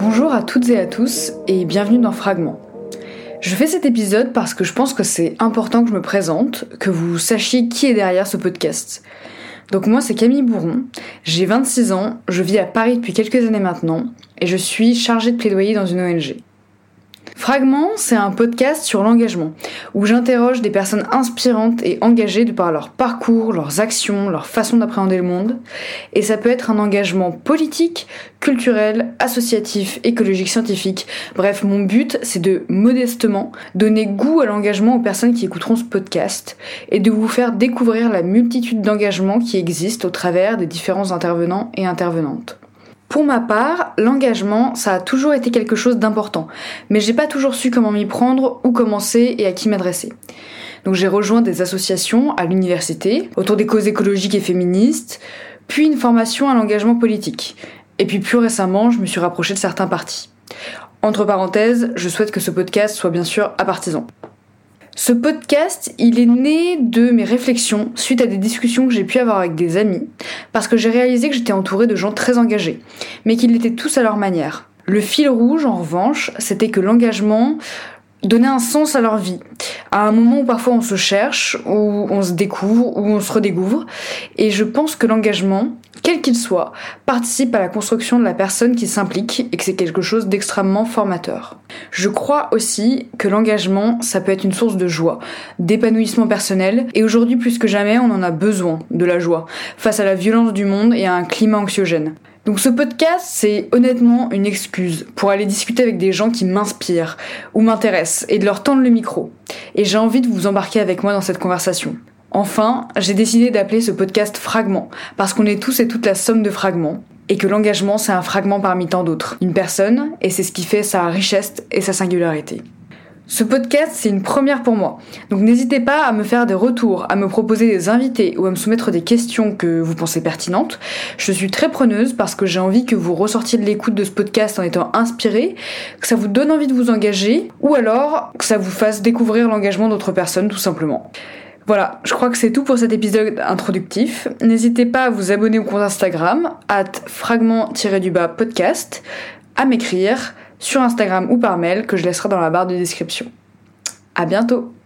à toutes et à tous et bienvenue dans Fragment. Je fais cet épisode parce que je pense que c'est important que je me présente, que vous sachiez qui est derrière ce podcast. Donc moi c'est Camille Bourron, j'ai 26 ans, je vis à Paris depuis quelques années maintenant et je suis chargée de plaidoyer dans une ONG. Fragment, c'est un podcast sur l'engagement, où j'interroge des personnes inspirantes et engagées de par leur parcours, leurs actions, leur façon d'appréhender le monde. Et ça peut être un engagement politique, culturel, associatif, écologique, scientifique. Bref, mon but, c'est de modestement donner goût à l'engagement aux personnes qui écouteront ce podcast et de vous faire découvrir la multitude d'engagements qui existent au travers des différents intervenants et intervenantes. Pour ma part, l'engagement, ça a toujours été quelque chose d'important, mais j'ai pas toujours su comment m'y prendre, où commencer et à qui m'adresser. Donc j'ai rejoint des associations à l'université autour des causes écologiques et féministes, puis une formation à l'engagement politique. Et puis plus récemment, je me suis rapprochée de certains partis. Entre parenthèses, je souhaite que ce podcast soit bien sûr à. Ce podcast, il est né de mes réflexions suite à des discussions que j'ai pu avoir avec des amis, parce que j'ai réalisé que j'étais entourée de gens très engagés, mais qu'ils l'étaient tous à leur manière. Le fil rouge, en revanche, c'était que l'engagement donnait un sens à leur vie, à un moment où parfois on se cherche, où on se découvre, où on se redécouvre, et je pense que l'engagement, quel qu'il soit, participe à la construction de la personne qui s'implique et que c'est quelque chose d'extrêmement formateur. Je crois aussi que l'engagement, ça peut être une source de joie, d'épanouissement personnel, et aujourd'hui plus que jamais, on en a besoin de la joie, face à la violence du monde et à un climat anxiogène. Donc ce podcast, c'est honnêtement une excuse pour aller discuter avec des gens qui m'inspirent ou m'intéressent et de leur tendre le micro. Et j'ai envie de vous embarquer avec moi dans cette conversation. Enfin, j'ai décidé d'appeler ce podcast Fragment, parce qu'on est tous et toutes la somme de fragments, et que l'engagement c'est un fragment parmi tant d'autres. Une personne, et c'est ce qui fait sa richesse et sa singularité. Ce podcast, c'est une première pour moi. Donc n'hésitez pas à me faire des retours, à me proposer des invités ou à me soumettre des questions que vous pensez pertinentes. Je suis très preneuse parce que j'ai envie que vous ressortiez de l'écoute de ce podcast en étant inspiré, que ça vous donne envie de vous engager ou alors que ça vous fasse découvrir l'engagement d'autres personnes tout simplement. Voilà, je crois que c'est tout pour cet épisode introductif. N'hésitez pas à vous abonner au compte Instagram, at fragment-du-bas podcast, à m'écrire sur Instagram ou par mail que je laisserai dans la barre de description. À bientôt!